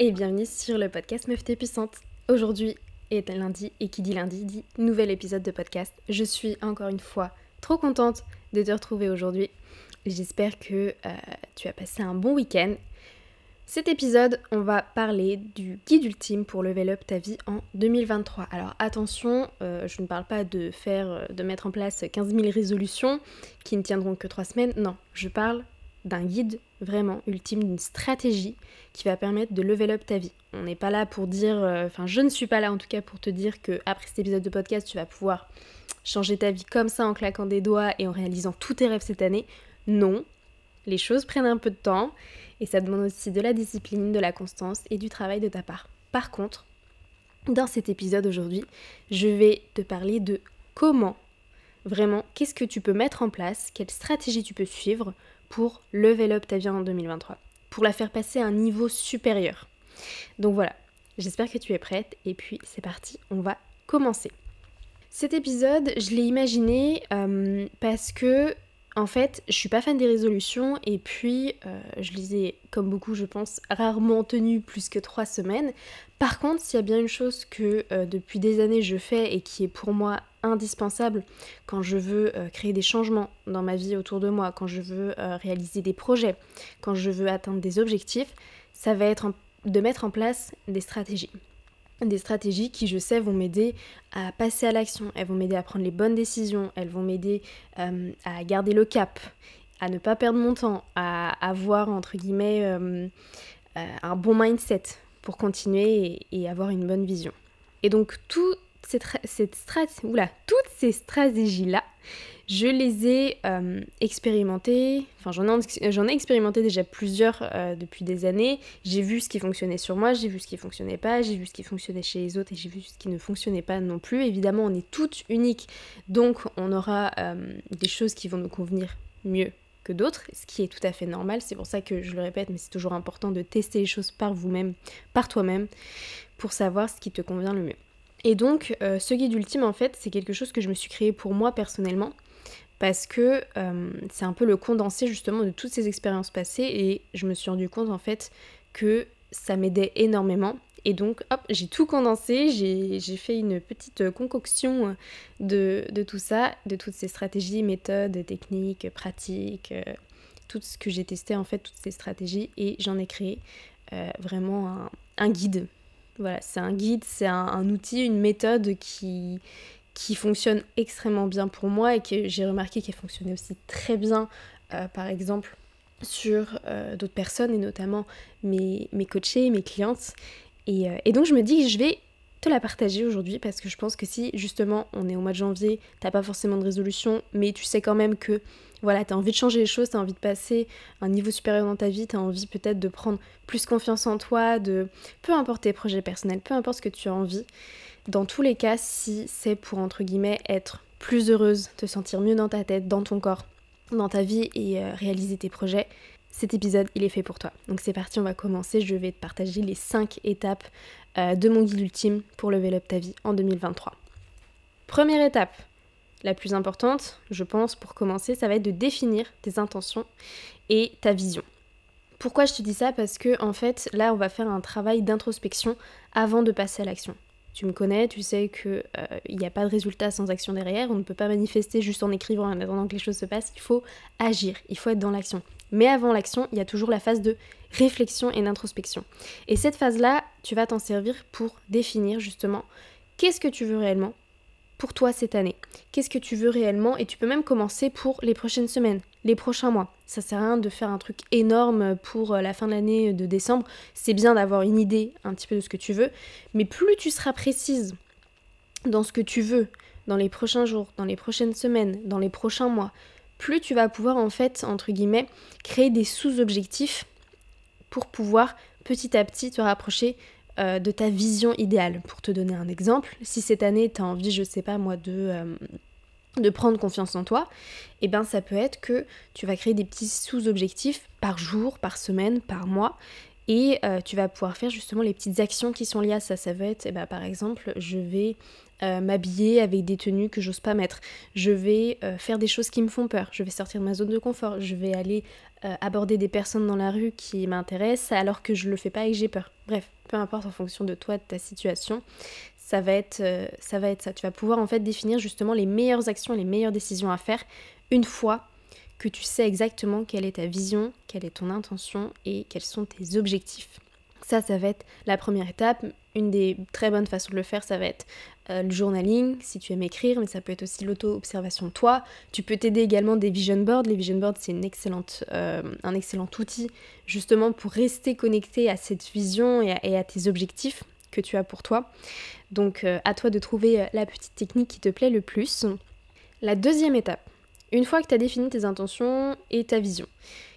Et bienvenue sur le podcast Meuf puissante. Aujourd'hui est lundi et qui dit lundi dit nouvel épisode de podcast. Je suis encore une fois trop contente de te retrouver aujourd'hui. J'espère que euh, tu as passé un bon week-end. Cet épisode, on va parler du guide ultime pour level up ta vie en 2023. Alors attention, euh, je ne parle pas de faire, euh, de mettre en place 15 000 résolutions qui ne tiendront que 3 semaines. Non, je parle d'un guide vraiment ultime, d'une stratégie qui va permettre de level up ta vie. On n'est pas là pour dire, euh, enfin je ne suis pas là en tout cas pour te dire que après cet épisode de podcast tu vas pouvoir changer ta vie comme ça en claquant des doigts et en réalisant tous tes rêves cette année. Non, les choses prennent un peu de temps et ça demande aussi de la discipline, de la constance et du travail de ta part. Par contre, dans cet épisode aujourd'hui, je vais te parler de comment, vraiment, qu'est-ce que tu peux mettre en place, quelle stratégie tu peux suivre pour level up ta vie en 2023, pour la faire passer à un niveau supérieur. Donc voilà, j'espère que tu es prête et puis c'est parti, on va commencer. Cet épisode, je l'ai imaginé euh, parce que en fait, je suis pas fan des résolutions et puis euh, je les ai, comme beaucoup je pense, rarement tenues plus que trois semaines. Par contre, s'il y a bien une chose que euh, depuis des années je fais et qui est pour moi indispensable quand je veux euh, créer des changements dans ma vie autour de moi, quand je veux réaliser des projets, quand je veux atteindre des objectifs, ça va être de mettre en place des stratégies des stratégies qui, je sais, vont m'aider à passer à l'action, elles vont m'aider à prendre les bonnes décisions, elles vont m'aider euh, à garder le cap, à ne pas perdre mon temps, à avoir, entre guillemets, euh, euh, un bon mindset pour continuer et, avoir une bonne vision. Et donc, tout cette, cette toutes ces stratégies-là, je les ai euh, expérimentées, enfin j'en ai, expérimenté déjà plusieurs euh, depuis des années. J'ai vu ce qui fonctionnait sur moi, j'ai vu ce qui fonctionnait pas, j'ai vu ce qui fonctionnait chez les autres et j'ai vu ce qui ne fonctionnait pas non plus. Évidemment, on est toutes uniques, donc on aura euh, des choses qui vont nous convenir mieux que d'autres, ce qui est tout à fait normal. C'est pour ça que je le répète, mais c'est toujours important de tester les choses par vous-même, par toi-même, pour savoir ce qui te convient le mieux. Et donc, ce guide ultime, en fait, c'est quelque chose que je me suis créé pour moi personnellement parce que euh, c'est un peu le condensé justement de toutes ces expériences passées et je me suis rendu compte en fait que ça m'aidait énormément. Et donc, hop, j'ai tout condensé, j'ai fait une petite concoction de, tout ça, de toutes ces stratégies, méthodes, techniques, pratiques, euh, tout ce que j'ai testé en fait, toutes ces stratégies, et j'en ai créé euh, vraiment un, guide. Voilà, c'est un guide, c'est un, outil, une méthode qui, qui fonctionne extrêmement bien pour moi et que j'ai remarqué qu'elle fonctionnait aussi très bien, euh, par exemple, sur euh, d'autres personnes et notamment mes, mes coachés, mes clientes. Et, euh, et, donc je me dis que je vais te la partager aujourd'hui parce que je pense que si justement on est au mois de janvier, t'as pas forcément de résolution, mais tu sais quand même que voilà, t'as envie de changer les choses, t'as envie de passer un niveau supérieur dans ta vie, t'as envie peut-être de prendre plus confiance en toi, de peu importe tes projets personnels, peu importe ce que tu as envie, dans tous les cas, si c'est pour entre guillemets être plus heureuse, te sentir mieux dans ta tête, dans ton corps, dans ta vie et euh, réaliser tes projets, cet épisode il est fait pour toi. Donc c'est parti, on va commencer. Je vais te partager les 5 étapes euh, de mon guide ultime pour level up ta vie en 2023. Première étape, la plus importante, je pense, pour commencer, ça va être de définir tes intentions et ta vision. Pourquoi je te dis ça? Parce que en fait, là, on va faire un travail d'introspection avant de passer à l'action. Tu me connais, tu sais qu'il n'y euh, a pas de résultat sans action derrière, on ne peut pas manifester juste en écrivant en attendant que les choses se passent, il faut agir, il faut être dans l'action. Mais avant l'action, il y a toujours la phase de réflexion et d'introspection. Et cette phase-là, tu vas t'en servir pour définir justement qu'est-ce que tu veux réellement, pour toi cette année Qu'est-ce que tu veux réellement? Et tu peux même commencer pour les prochaines semaines, les prochains mois. Ça sert à rien de faire un truc énorme pour euh, la fin de l'année de décembre. C'est bien d'avoir une idée un petit peu de ce que tu veux, mais plus tu seras précise dans ce que tu veux dans les prochains jours, dans les prochaines semaines, dans les prochains mois, plus tu vas pouvoir en fait, entre guillemets, créer des sous-objectifs pour pouvoir petit à petit te rapprocher euh, de ta vision idéale. Pour te donner un exemple, si cette année tu as envie, je sais pas moi, de, euh, de prendre confiance en toi, et eh ben ça peut être que tu vas créer des petits sous-objectifs par jour, par semaine, par mois, Et euh, tu vas pouvoir faire justement les petites actions qui sont liées à ça. Ça va être, eh ben, par exemple, je vais euh, m'habiller avec des tenues que j'ose pas mettre. Je vais euh, faire des choses qui me font peur. Je vais sortir de ma zone de confort. Je vais aller aborder des personnes dans la rue qui m'intéressent alors que je le fais pas et que j'ai peur. Bref, peu importe en fonction de toi, de ta situation, ça va être, ça va être ça. Tu vas pouvoir en fait définir justement les meilleures actions, les meilleures décisions à faire une fois que tu sais exactement quelle est ta vision, quelle est ton intention et quels sont tes objectifs. Ça, ça va être la première étape. Une des très bonnes façons de le faire, ça va être euh, le journaling, si tu aimes écrire, mais ça peut être aussi l'auto-observation toi. Tu peux t'aider également des vision boards. Les vision boards, c'est euh, un excellent outil justement pour rester connecté à cette vision et à, tes objectifs tu as pour toi. Donc euh, à toi de trouver la petite technique qui te plaît le plus. La deuxième étape, une fois que tu as défini tes intentions et ta vision,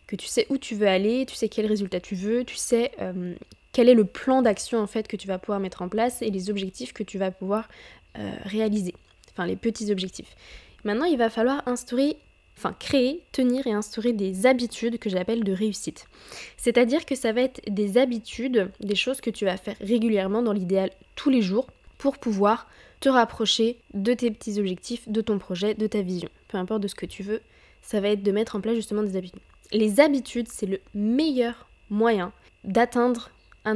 que tu sais où tu veux aller, tu sais quel résultat tu veux, tu sais euh, quel est le plan d'action en fait que tu vas pouvoir mettre en place et les objectifs que tu vas pouvoir euh, réaliser. Enfin les petits objectifs. Maintenant il va falloir instaurer, enfin créer, tenir et instaurer des habitudes que j'appelle de réussite. C'est-à-dire que ça va être des habitudes, des choses que tu vas faire régulièrement dans l'idéal tous les jours pour pouvoir te rapprocher de tes petits objectifs, de ton projet, de ta vision. Peu importe de ce que tu veux, ça va être de mettre en place justement des habitudes. Les habitudes, c'est le meilleur moyen d'atteindre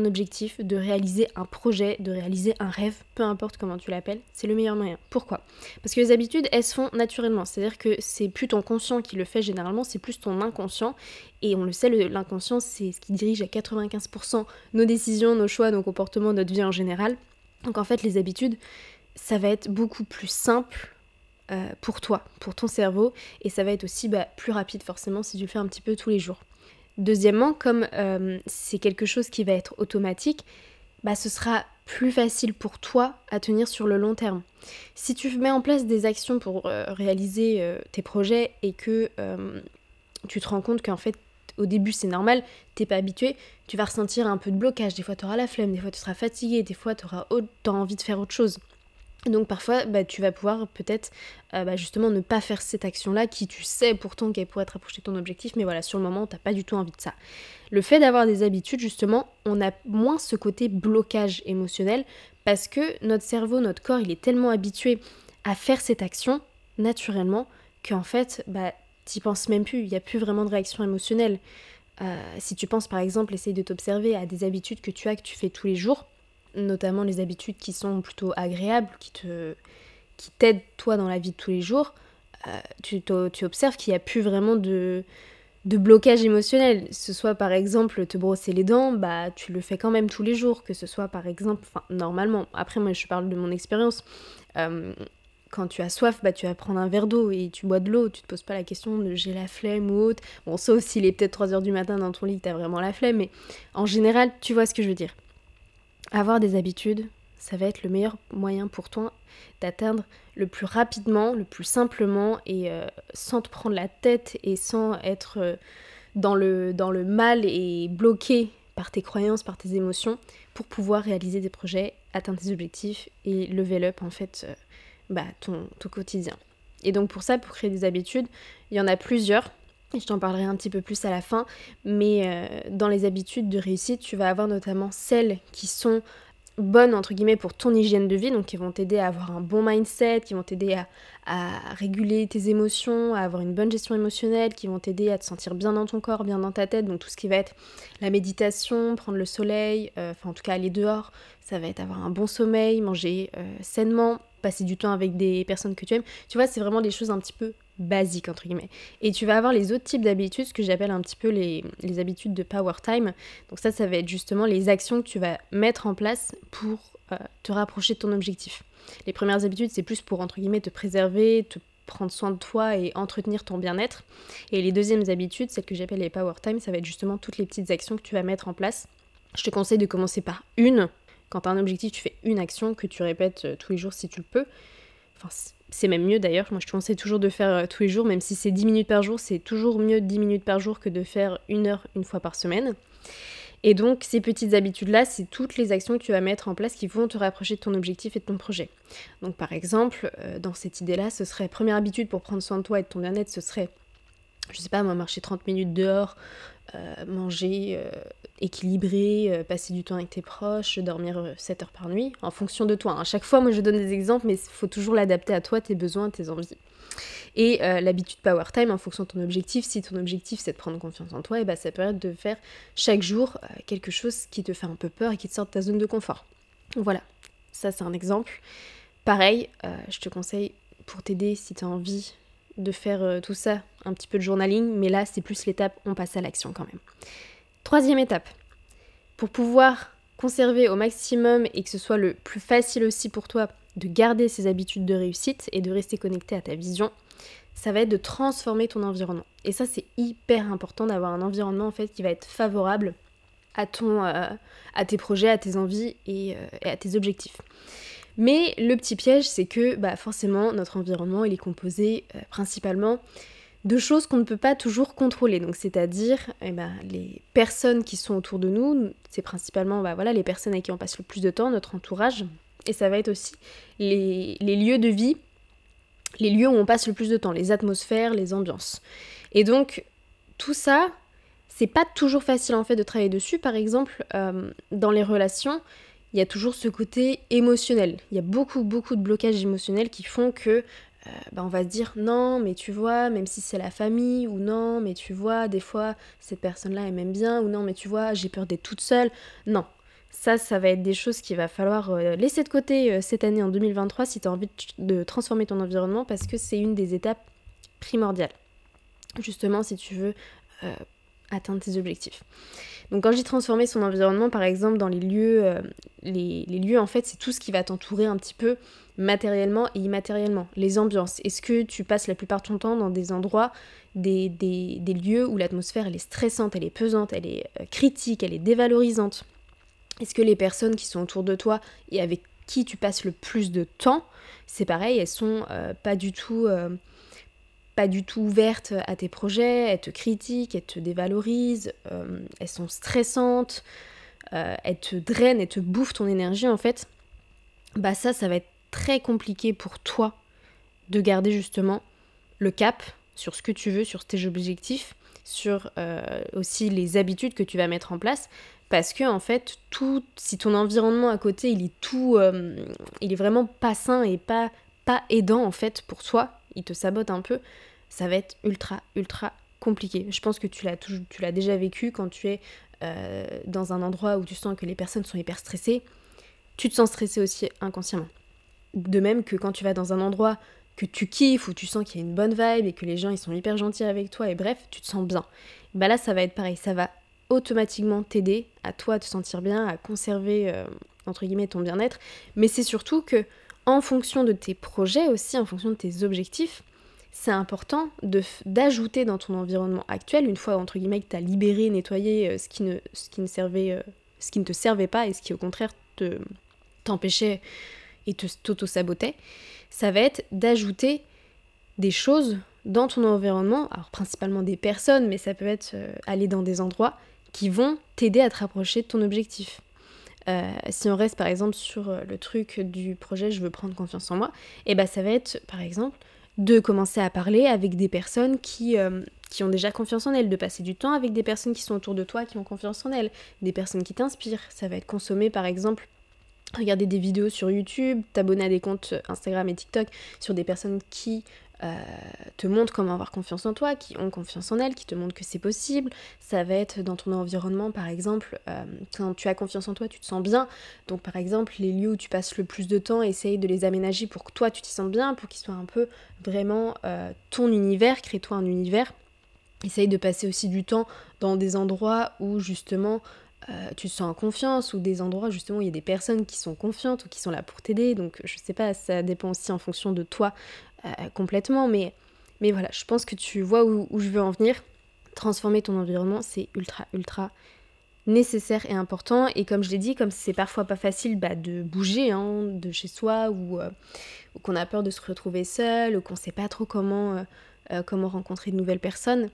objectif, de réaliser un projet, de réaliser un rêve, peu importe comment tu l'appelles, c'est le meilleur moyen. Pourquoi? Parce que les habitudes, elles se font naturellement. C'est-à-dire que c'est plus ton conscient qui le fait généralement, c'est plus ton inconscient. Et on le sait, l'inconscient, c'est ce qui dirige à 95% nos décisions, nos choix, nos comportements, notre vie en général. Donc en fait, les habitudes, ça va être beaucoup plus simple euh, pour toi, pour ton cerveau, et ça va être aussi bah, plus rapide forcément si tu le fais un petit peu tous les jours. Deuxièmement, comme euh, c'est quelque chose qui va être automatique, bah, ce sera plus facile pour toi à tenir sur le long terme. Si tu mets en place des actions pour euh, réaliser tes projets et que tu te rends compte qu'en fait au début c'est normal, t'es pas habitué, tu vas ressentir un peu de blocage, des fois tu auras la flemme, des fois tu seras fatigué, des fois tu auras envie de faire autre chose. Donc parfois, bah, tu vas pouvoir peut-être euh, bah, justement ne pas faire cette action-là qui tu sais pourtant qu'elle pourrait être rapprocher de ton objectif, mais voilà, sur le moment, t'as pas du tout envie de ça. Le fait d'avoir des habitudes, justement, on a moins ce côté blocage émotionnel parce que notre cerveau, notre corps, il est tellement habitué à faire cette action naturellement qu'en fait, bah, t'y penses même plus, il n'y a plus vraiment de réaction émotionnelle. Euh, si tu penses par exemple, essaye de t'observer à des habitudes que tu as, que tu fais tous les jours, notamment les habitudes qui sont plutôt agréables, qui te qui t'aident toi dans la vie de tous les jours, euh, tu, tu, observes qu'il n'y a plus vraiment de, de blocage émotionnel. Ce soit par exemple te brosser les dents, bah tu le fais quand même tous les jours. Que ce soit par exemple, enfin normalement, après moi je parle de mon expérience, euh, quand tu as soif, bah tu vas prendre un verre d'eau et tu bois de l'eau, tu te poses pas la question de j'ai la flemme ou autre. Bon, sauf s'il est peut-être 3h du matin dans ton lit, tu as vraiment la flemme, mais en général, tu vois ce que je veux dire. Avoir des habitudes, ça va être le meilleur moyen pour toi d'atteindre le plus rapidement, le plus simplement et euh, sans te prendre la tête et sans être euh, dans, le, mal et bloqué par tes croyances, par tes émotions pour pouvoir réaliser des projets, atteindre tes objectifs et level up en fait euh, bah, ton, ton quotidien. Et donc pour ça, pour créer des habitudes, il y en a plusieurs. Je t'en parlerai un petit peu plus à la fin, mais euh, dans les habitudes de réussite, tu vas avoir notamment celles qui sont bonnes entre guillemets pour ton hygiène de vie, donc qui vont t'aider à avoir un bon mindset, qui vont t'aider à, réguler tes émotions, à avoir une bonne gestion émotionnelle, qui vont t'aider à te sentir bien dans ton corps, bien dans ta tête, donc tout ce qui va être la méditation, prendre le soleil, euh, enfin en tout cas aller dehors, ça va être avoir un bon sommeil, manger euh, sainement, passer du temps avec des personnes que tu aimes. Tu vois, c'est vraiment des choses un petit peu basiques, entre guillemets. Et tu vas avoir les autres types d'habitudes, ce que j'appelle un petit peu les, habitudes de power time. Donc ça, ça va être justement les actions que tu vas mettre en place pour euh, te rapprocher de ton objectif. Les premières habitudes, c'est plus pour, entre guillemets, te préserver, te prendre soin de toi et entretenir ton bien-être. Et les deuxièmes habitudes, celles que j'appelle les power time, ça va être justement toutes les petites actions que tu vas mettre en place. Je te conseille de commencer par une, quand tu as un objectif, tu fais une action que tu répètes euh, tous les jours si tu le peux. Enfin, c'est même mieux d'ailleurs. Moi, je te conseille toujours de faire euh, tous les jours, même si c'est 10 minutes par jour, c'est toujours mieux 10 minutes par jour que de faire une heure une fois par semaine. Et donc, ces petites habitudes-là, c'est toutes les actions que tu vas mettre en place qui vont te rapprocher de ton objectif et de ton projet. Donc, par exemple, euh, dans cette idée-là, ce serait première habitude pour prendre soin de toi et de ton bien-être, ce serait, je sais pas moi, marcher 30 minutes dehors manger équilibré, passer du temps avec tes proches, dormir 7 heures par nuit, en fonction de toi. À chaque fois, moi je donne des exemples, mais il faut toujours l'adapter à toi, tes besoins, tes envies. Et l'habitude Power Time, en fonction de ton objectif, si ton objectif c'est de prendre confiance en toi, et bah, ça peut être de faire chaque jour quelque chose qui te fait un peu peur et qui te sort de ta zone de confort. Voilà, ça c'est un exemple. Pareil, je te conseille pour t'aider si tu as envie de faire euh, tout ça, un petit peu de journaling, mais là c'est plus l'étape, on passe à l'action quand même. Troisième étape, pour pouvoir conserver au maximum et que ce soit le plus facile aussi pour toi de garder ces habitudes de réussite et de rester connecté à ta vision, ça va être de transformer ton environnement. Et ça c'est hyper important d'avoir un environnement en fait qui va être favorable à ton, euh, à tes projets, à tes envies et euh, à tes objectifs. Mais le petit piège, c'est que bah, forcément, notre environnement, il est composé euh, principalement de choses qu'on ne peut pas toujours contrôler. Donc, c'est-à-dire eh ben, les personnes qui sont autour de nous, c'est principalement bah, voilà, les personnes avec qui on passe le plus de temps, notre entourage. Et ça va être aussi les, les lieux de vie, les lieux où on passe le plus de temps, les atmosphères, les ambiances. Et donc, tout ça, c'est pas toujours facile en fait de travailler dessus. Par exemple, euh, dans les relations, il y a toujours ce côté émotionnel. Il y a beaucoup, beaucoup de blocages émotionnels qui font que euh, bah, on va se dire non, mais tu vois, même si c'est la famille, ou non, mais tu vois, des fois, cette personne-là, elle m'aime bien, ou non, mais tu vois, j'ai peur d'être toute seule. Non. Ça, ça va être des choses qu'il va falloir euh, laisser de côté euh, cette année en 2023 si tu as envie de transformer ton environnement parce que c'est une des étapes primordiales. Justement, si tu veux atteindre tes objectifs. Donc quand j'ai transformé son environnement, par exemple, dans les lieux, euh, les, lieux, en fait, c'est tout ce qui va t'entourer un petit peu matériellement et immatériellement. Les ambiances. Est-ce que tu passes la plupart de ton temps dans des endroits, des, lieux où l'atmosphère, est stressante, elle est pesante, elle est euh, critique, elle est dévalorisante? Est-ce que les personnes qui sont autour de toi et avec qui tu passes le plus de temps, c'est pareil, elles sont euh, pas du tout du tout ouvertes à tes projets, elles te critiquent, elles te dévalorisent, euh, elles sont stressantes, euh, elles te drainent, elles te bouffent ton énergie en fait, bah ça, ça va être très compliqué pour toi de garder justement le cap sur ce que tu veux, sur tes objectifs, sur euh, aussi les habitudes que tu vas mettre en place, parce que en fait, tout, si ton environnement à côté, il est tout, il est vraiment pas sain et pas pas aidant en fait pour toi, il te sabote un peu, ça va être ultra, ultra compliqué. Je pense que tu l'as, déjà vécu quand tu es euh, dans un endroit où tu sens que les personnes sont hyper stressées. Tu te sens stressé aussi inconsciemment. De même que quand tu vas dans un endroit que tu kiffes, où tu sens qu'il y a une bonne vibe et que les gens ils sont hyper gentils avec toi et bref, tu te sens bien. Bah là, ça va être pareil, ça va automatiquement t'aider à toi te sentir bien, à conserver euh, entre guillemets ton bien-être, mais c'est surtout que en fonction de tes projets aussi, en fonction de tes objectifs, c'est important d'ajouter dans ton environnement actuel, une fois entre guillemets que tu as libéré, nettoyé euh, euh, ce qui ne te servait pas et ce qui au contraire te t'empêchait et te t'auto-sabotait, ça va être d'ajouter des choses dans ton environnement, alors principalement des personnes, mais ça peut être euh, aller dans des endroits qui vont t'aider à te rapprocher de ton objectif. Si on reste par exemple sur le truc du projet je veux prendre confiance en moi, et eh ben ça va être par exemple de commencer à parler avec des personnes qui, euh, qui ont déjà confiance en elles, de passer du temps avec des personnes qui sont autour de toi qui ont confiance en elles, des personnes qui t'inspirent. Ça va être consommer par exemple regarder des vidéos sur YouTube, t'abonner à des comptes Instagram et TikTok sur des personnes qui euh, te montrent comment avoir confiance en toi, qui ont confiance en elles, qui te montrent que c'est possible. Ça va être dans ton environnement, par exemple, euh, quand tu as confiance en toi, tu te sens bien. Donc, par exemple, les lieux où tu passes le plus de temps, essaye de les aménager pour que toi, tu t'y sens bien, pour qu'ils soient un peu vraiment euh, ton univers, crée-toi un univers. Essaye de passer aussi du temps dans des endroits où justement tu te sens en confiance ou des endroits justement où il y a des personnes qui sont confiantes ou qui sont là pour t'aider. Donc je sais pas, ça dépend aussi en fonction de toi euh, complètement, mais, mais voilà, je pense que tu vois où, je veux en venir. Transformer ton environnement, c'est ultra, ultra nécessaire et important. Et comme je l'ai dit, comme c'est parfois pas facile bah, de bouger hein, de chez soi euh, ou, qu'on a peur de se retrouver seul ou qu'on sait pas trop comment, euh, comment rencontrer de nouvelles personnes,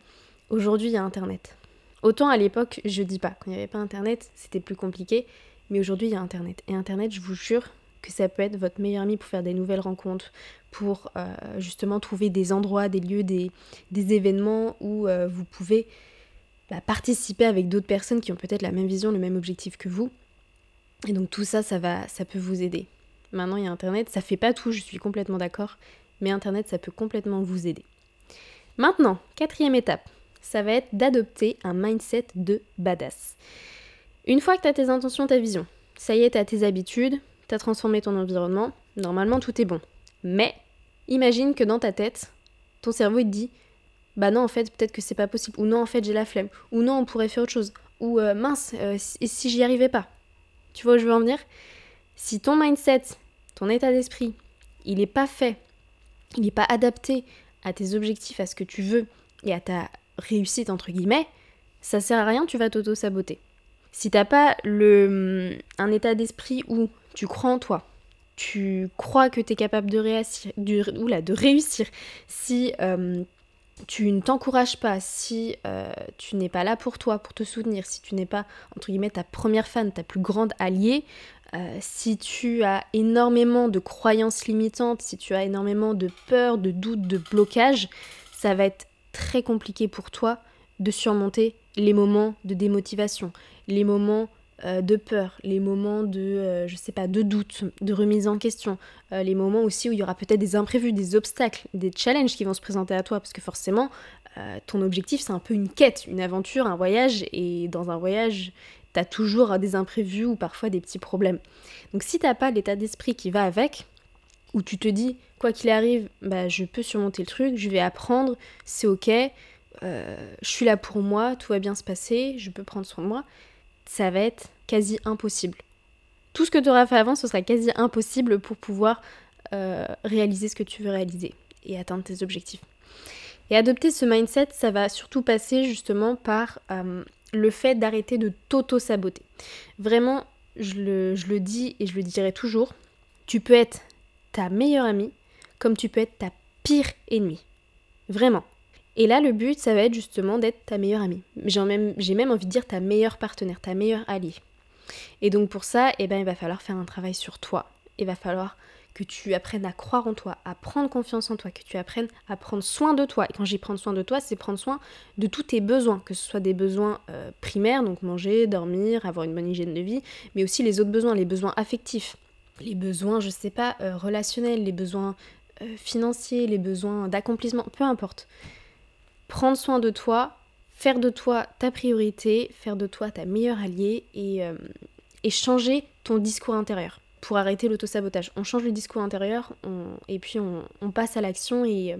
aujourd'hui il y a Internet. Autant à l'époque, je dis pas, quand il n'y avait pas Internet, c'était plus compliqué, mais aujourd'hui il y a Internet. Et Internet, je vous jure que ça peut être votre meilleur ami pour faire des nouvelles rencontres, pour euh, justement trouver des endroits, des lieux, des, événements où euh, vous pouvez bah, participer avec d'autres personnes qui ont peut-être la même vision, le même objectif que vous. Et donc tout ça, ça va, ça peut vous aider. Maintenant, il y a Internet, ça fait pas tout, je suis complètement d'accord, mais Internet, ça peut complètement vous aider. Maintenant, quatrième étape, ça va être d'adopter un mindset de badass. Une fois que tu as tes intentions, ta vision, ça y est, tu as tes habitudes, tu as transformé ton environnement, normalement tout est bon. Mais imagine que dans ta tête, ton cerveau te dit bah non en fait peut-être que c'est pas possible ou non en fait j'ai la flemme ou non on pourrait faire autre chose ou euh, mince euh, si j'y arrivais pas. Tu vois où je veux en venir? Si ton mindset, ton état d'esprit, il n'est pas fait, il n'est pas adapté à tes objectifs, à ce que tu veux et à ta réussite entre guillemets, ça sert à rien, tu vas t'auto-saboter. Si t'as pas le, un état d'esprit où tu crois en toi, tu crois que tu es capable de réussir, de réussir si euh, tu ne t'encourages pas, si euh, tu n'es pas là pour toi, pour te soutenir, si tu n'es pas, entre guillemets, ta première fan, ta plus grande alliée, euh, si tu as énormément de croyances limitantes, si tu as énormément de peur, de doutes, de blocages, ça va être très compliqué pour toi de surmonter les moments de démotivation, les moments euh, de peur, les moments de, euh, je sais pas, de doute, de remise en question, euh, les moments aussi où il y aura peut-être des imprévus, des obstacles, des challenges qui vont se présenter à toi, parce que forcément, ton objectif c'est un peu une quête, une aventure, un voyage, et dans un voyage, t'as toujours des imprévus ou parfois des petits problèmes. Donc si t'as pas l'état d'esprit qui va avec, où tu te dis, quoi qu'il arrive, bah, je peux surmonter le truc, je vais apprendre, c'est ok, je suis là pour moi, tout va bien se passer, je peux prendre soin de moi, ça va être quasi impossible. Tout ce que tu auras fait avant, ce sera quasi impossible pour pouvoir euh, réaliser ce que tu veux réaliser et atteindre tes objectifs. Et adopter ce mindset, ça va surtout passer justement par euh, le fait d'arrêter de t'auto-saboter. Vraiment, je le, je le dis et je le dirai toujours, tu peux être ta meilleure amie comme tu peux être ta pire ennemie. Vraiment. Et là, le but, ça va être justement d'être ta meilleure amie. J'ai même, même, envie de dire ta meilleure partenaire, ta meilleure alliée. Et donc pour ça, eh ben, il va falloir faire un travail sur toi. Il va falloir que tu apprennes à croire en toi, à prendre confiance en toi, que tu apprennes à prendre soin de toi. Et quand j'y prendre soin de toi, c'est prendre soin de tous tes besoins, que ce soit des besoins euh, primaires, donc manger, dormir, avoir une bonne hygiène de vie, mais aussi les autres besoins, les besoins affectifs, les besoins, je sais pas, euh, relationnels, les besoins euh, financiers, les besoins d'accomplissement, peu importe prendre soin de toi, faire de toi ta priorité, faire de toi ta meilleure alliée et, euh, changer ton discours intérieur pour arrêter l'autosabotage. On change le discours intérieur et puis on, passe à l'action et,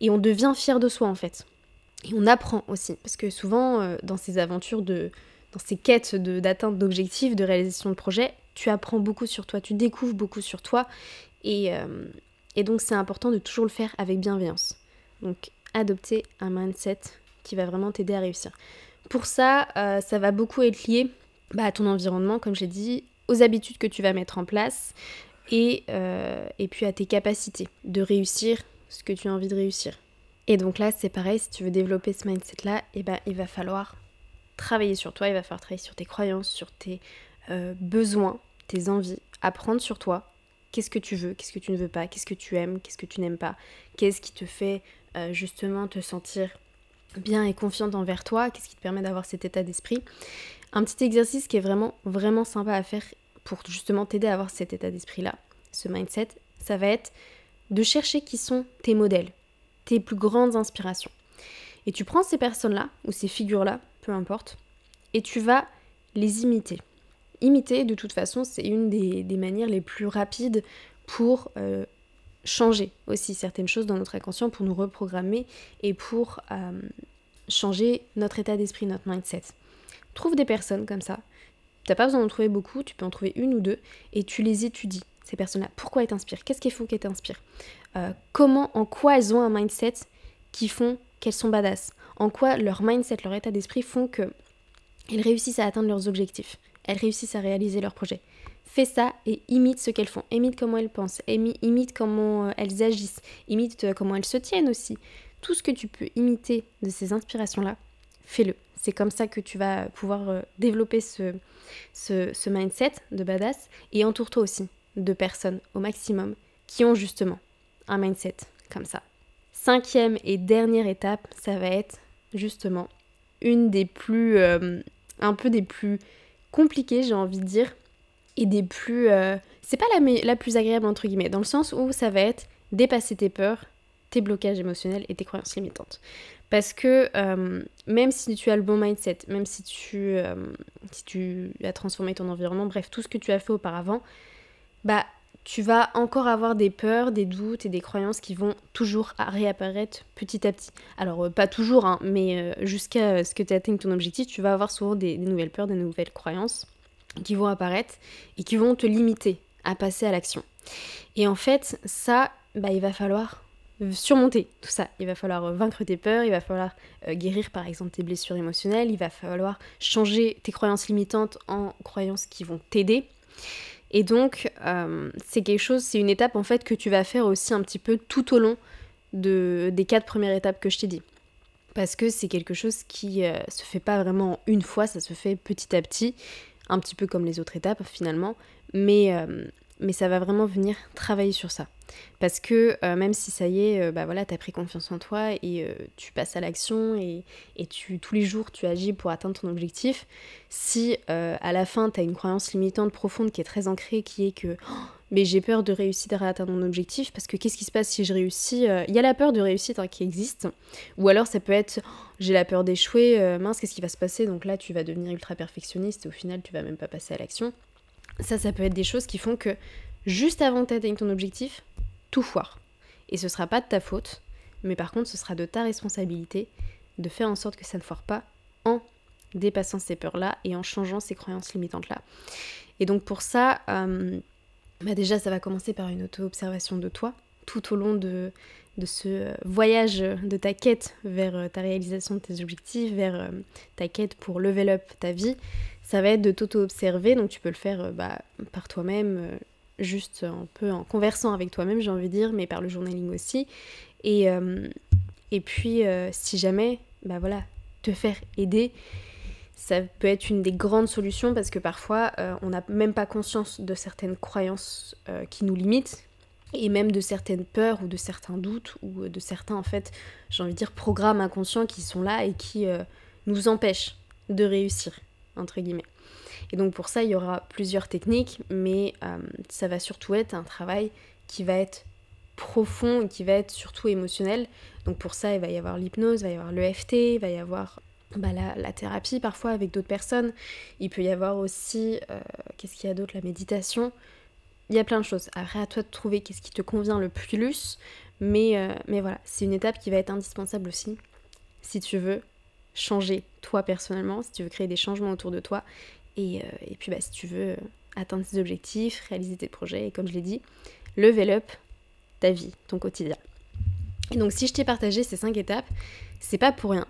et, on devient fier de soi en fait. Et on apprend aussi parce que souvent dans ces aventures de dans ces quêtes d'atteinte d'objectifs, de réalisation de projets, tu apprends beaucoup sur toi, tu découvres beaucoup sur toi et, euh, et donc c'est important de toujours le faire avec bienveillance. Donc adopter un mindset qui va vraiment t'aider à réussir. Pour ça, euh, ça va beaucoup être lié bah, à ton environnement, comme j'ai dit, aux habitudes que tu vas mettre en place et, euh, et puis à tes capacités de réussir ce que tu as envie de réussir. Et donc là, c'est pareil, si tu veux développer ce mindset-là, et eh ben, il va falloir travailler sur toi, il va falloir travailler sur tes croyances, sur tes euh, besoins, tes envies, apprendre sur toi. Qu'est-ce que tu veux, qu'est-ce que tu ne veux pas, qu'est-ce que tu aimes, qu'est-ce que tu n'aimes pas, qu'est-ce qui te fait euh, justement te sentir bien et confiante envers toi, qu'est-ce qui te permet d'avoir cet état d'esprit? Un petit exercice qui est vraiment vraiment sympa à faire pour justement t'aider à avoir cet état d'esprit-là, ce mindset, ça va être de chercher qui sont tes modèles, tes plus grandes inspirations. Et tu prends ces personnes-là, ou ces figures-là, peu importe, et tu vas les imiter. Imiter, de toute façon, c'est une des, manières les plus rapides pour euh, changer aussi certaines choses dans notre inconscient pour nous reprogrammer et pour euh, changer notre état d'esprit, notre mindset. Trouve des personnes comme ça. T'as pas besoin d'en trouver beaucoup, tu peux en trouver une ou deux et tu les étudies, ces personnes-là. Pourquoi elles t'inspirent? Qu'est-ce qu'il faut qu'elles t'inspirent? Euh, Comment, en quoi elles ont un mindset qui font qu'elles sont badass? En quoi leur mindset, leur état d'esprit font qu'elles réussissent à atteindre leurs objectifs? Elles réussissent à réaliser leurs projets fais ça et imite ce qu'elles font, imite comment elles pensent, imite comment euh, elles agissent, imite euh, comment elles se tiennent aussi. Tout ce que tu peux imiter de ces inspirations-là, fais-le. C'est comme ça que tu vas pouvoir euh, développer ce, ce, mindset de badass et entoure-toi aussi de personnes au maximum qui ont justement un mindset comme ça. Cinquième et dernière étape, ça va être justement une des plus, un peu des plus compliquées, j'ai envie de dire, et des plus, euh, c'est pas la, la plus agréable entre guillemets, dans le sens où ça va être dépasser tes peurs, tes blocages émotionnels et tes croyances limitantes. Parce que euh, même si tu as le bon mindset, même si tu, si tu as transformé ton environnement, bref, tout ce que tu as fait auparavant, bah tu vas encore avoir des peurs, des doutes et des croyances qui vont toujours réapparaître petit à petit. Alors, euh, pas toujours, hein, mais euh, jusqu'à ce que tu atteignes ton objectif, tu vas avoir souvent des, nouvelles peurs, des nouvelles croyances qui vont apparaître et qui vont te limiter à passer à l'action. Et en fait, ça, bah, il va falloir surmonter tout ça. Il va falloir vaincre tes peurs, il va falloir euh, guérir par exemple tes blessures émotionnelles, il va falloir changer tes croyances limitantes en croyances qui vont t'aider. Et donc, euh, c'est quelque chose, c'est une étape en fait que tu vas faire aussi un petit peu tout au long de, des quatre premières étapes que je t'ai dit. Parce que c'est quelque chose qui euh, se fait pas vraiment une fois, ça se fait petit à petit, un petit peu comme les autres étapes finalement. Mais, euh, mais ça va vraiment venir travailler sur ça. Parce que euh, même si ça y est, euh, bah voilà, t'as pris confiance en toi et euh, tu passes à l'action et, et, tu, tous les jours tu agis pour atteindre ton objectif, si à la fin t'as une croyance limitante profonde qui est très ancrée, qui est que oh, mais j'ai peur de réussir à atteindre mon objectif parce que qu'est-ce qui se passe si je réussis Il y a la peur de réussite hein, qui existe, ou alors ça peut être oh, j'ai la peur d'échouer, mince, qu'est-ce qui va se passer? Donc là tu vas devenir ultra perfectionniste et au final tu vas même pas passer à l'action. Ça, ça peut être des choses qui font que juste avant d'atteindre ton objectif, tout foire. Et ce sera pas de ta faute, mais par contre, ce sera de ta responsabilité de faire en sorte que ça ne foire pas en dépassant ces peurs-là et en changeant ces croyances limitantes-là. Et donc pour ça, euh, bah déjà, ça va commencer par une auto-observation de toi tout au long de, de ce voyage de ta quête vers euh, ta réalisation de tes objectifs, vers euh, ta quête pour level up ta vie. Ça va être de t'auto-observer, donc tu peux le faire bah, par toi-même, juste un peu en conversant avec toi-même, j'ai envie de dire, mais par le journaling aussi. Et, euh, et puis, euh, si jamais, bah voilà, te faire aider, ça peut être une des grandes solutions parce que parfois, euh, on n'a même pas conscience de certaines croyances qui nous limitent et même de certaines peurs ou de certains doutes ou de certains, en fait, j'ai envie de dire, programmes inconscients qui sont là et qui nous empêchent de réussir, entre guillemets. Et donc pour ça, il y aura plusieurs techniques, mais euh, ça va surtout être un travail qui va être profond et qui va être surtout émotionnel. Donc pour ça, il va y avoir l'hypnose, il va y avoir l'EFT, il va y avoir bah, la, thérapie parfois avec d'autres personnes. Il peut y avoir aussi, euh, qu'est-ce qu'il y a d'autre, la méditation. Il y a plein de choses. Après, à toi de trouver qu'est-ce qui te convient le plus. Mais, euh, mais voilà, c'est une étape qui va être indispensable aussi si tu veux changer toi personnellement, si tu veux créer des changements autour de toi et, euh, et puis bah, si tu veux atteindre tes objectifs, réaliser tes projets, et comme je l'ai dit, level up ta vie, ton quotidien. Et donc si je t'ai partagé ces cinq étapes, c'est pas pour rien.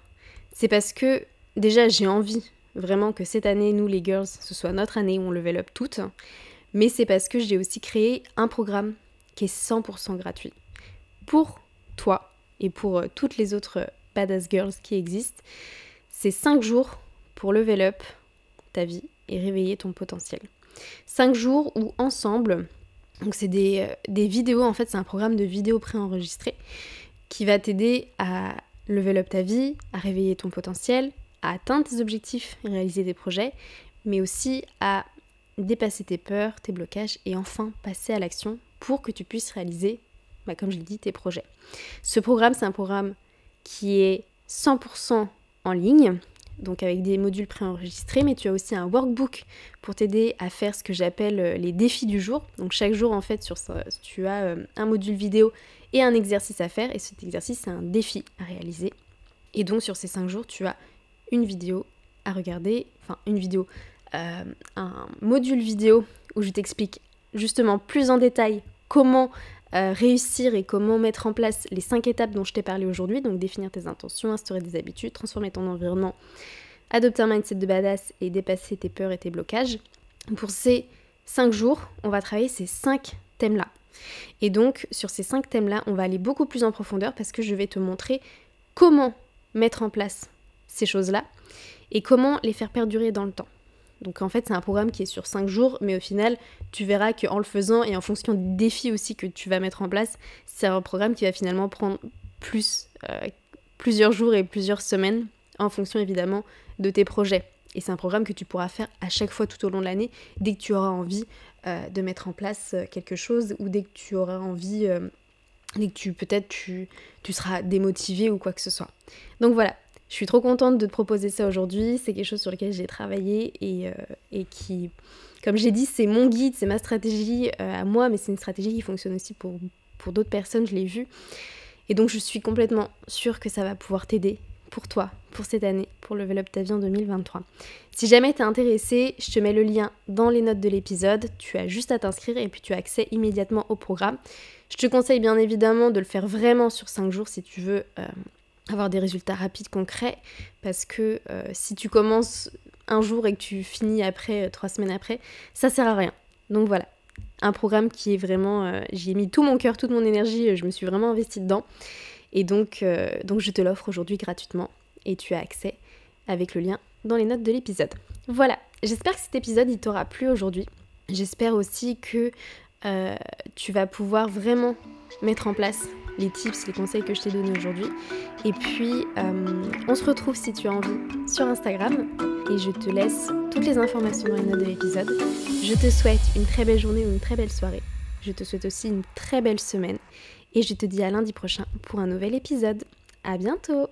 C'est parce que déjà j'ai envie vraiment que cette année, nous les girls, ce soit notre année où on level up toutes. Mais c'est parce que j'ai aussi créé un programme qui est 100% gratuit. Pour toi et pour euh, toutes les autres badass girls qui existent. C'est 5 jours pour level up ta vie et réveiller ton potentiel. 5 jours où ensemble, donc c'est des, euh, des, vidéos, en fait c'est un programme de vidéos préenregistrées qui va t'aider à level up ta vie, à réveiller ton potentiel, à atteindre tes objectifs et réaliser des projets, mais aussi à dépasser tes peurs, tes blocages et enfin passer à l'action pour que tu puisses réaliser, bah, comme je l'ai dit, tes projets. Ce programme, c'est un programme qui est 100% en ligne, donc avec des modules préenregistrés, mais tu as aussi un workbook pour t'aider à faire ce que j'appelle euh, les défis du jour. Donc chaque jour, en fait, sur ça, tu as euh, un module vidéo et un exercice à faire, et cet exercice, c'est un défi à réaliser. Et donc sur ces 5 jours, tu as une vidéo à regarder, enfin une vidéo, euh, un module vidéo où je t'explique justement plus en détail comment réussir et comment mettre en place les cinq étapes dont je t'ai parlé aujourd'hui, donc définir tes intentions, instaurer des habitudes, transformer ton environnement, adopter un mindset de badass et dépasser tes peurs et tes blocages. Pour ces cinq jours, on va travailler ces cinq thèmes-là. Et donc, sur ces cinq thèmes-là, on va aller beaucoup plus en profondeur parce que je vais te montrer comment mettre en place ces choses-là et comment les faire perdurer dans le temps. Donc en fait, c'est un programme qui est sur 5 jours, mais au final, tu verras qu'en le faisant et en fonction des défis aussi que tu vas mettre en place, c'est un programme qui va finalement prendre plus, euh, plusieurs jours et plusieurs semaines en fonction évidemment de tes projets. Et c'est un programme que tu pourras faire à chaque fois tout au long de l'année, dès que tu auras envie euh, de mettre en place euh, quelque chose ou dès que tu auras envie, dès que peut-être tu seras démotivé ou quoi que ce soit. Donc voilà, je suis trop contente de te proposer ça aujourd'hui. C'est quelque chose sur lequel j'ai travaillé et, et, qui, comme j'ai dit, c'est mon guide, c'est ma stratégie à moi, mais c'est une stratégie qui fonctionne aussi pour, pour d'autres personnes, je l'ai vu. Et donc je suis complètement sûre que ça va pouvoir t'aider pour toi, pour cette année, pour Level Up ta vie en 2023. Si jamais t'es intéressé, je te mets le lien dans les notes de l'épisode. Tu as juste à t'inscrire et puis tu as accès immédiatement au programme. Je te conseille bien évidemment de le faire vraiment sur 5 jours si tu veux euh, avoir des résultats rapides, concrets. Parce que euh, si tu commences un jour et que tu finis après, 3 euh, semaines après, ça sert à rien. Donc voilà, un programme qui est vraiment... J'y ai mis tout mon cœur, toute mon énergie, je me suis vraiment investie dedans. Et donc, euh, donc je te l'offre aujourd'hui gratuitement et tu as accès avec le lien dans les notes de l'épisode. Voilà, j'espère que cet épisode il t'aura plu aujourd'hui. J'espère aussi que euh, tu vas pouvoir vraiment mettre en place les tips, les conseils que je t'ai donnés aujourd'hui. Et puis, euh, on se retrouve si tu as envie sur Instagram. Et je te laisse toutes les informations dans les notes de l'épisode. Je te souhaite une très belle journée ou une très belle soirée. Je te souhaite aussi une très belle semaine et je te dis à lundi prochain pour un nouvel épisode. À bientôt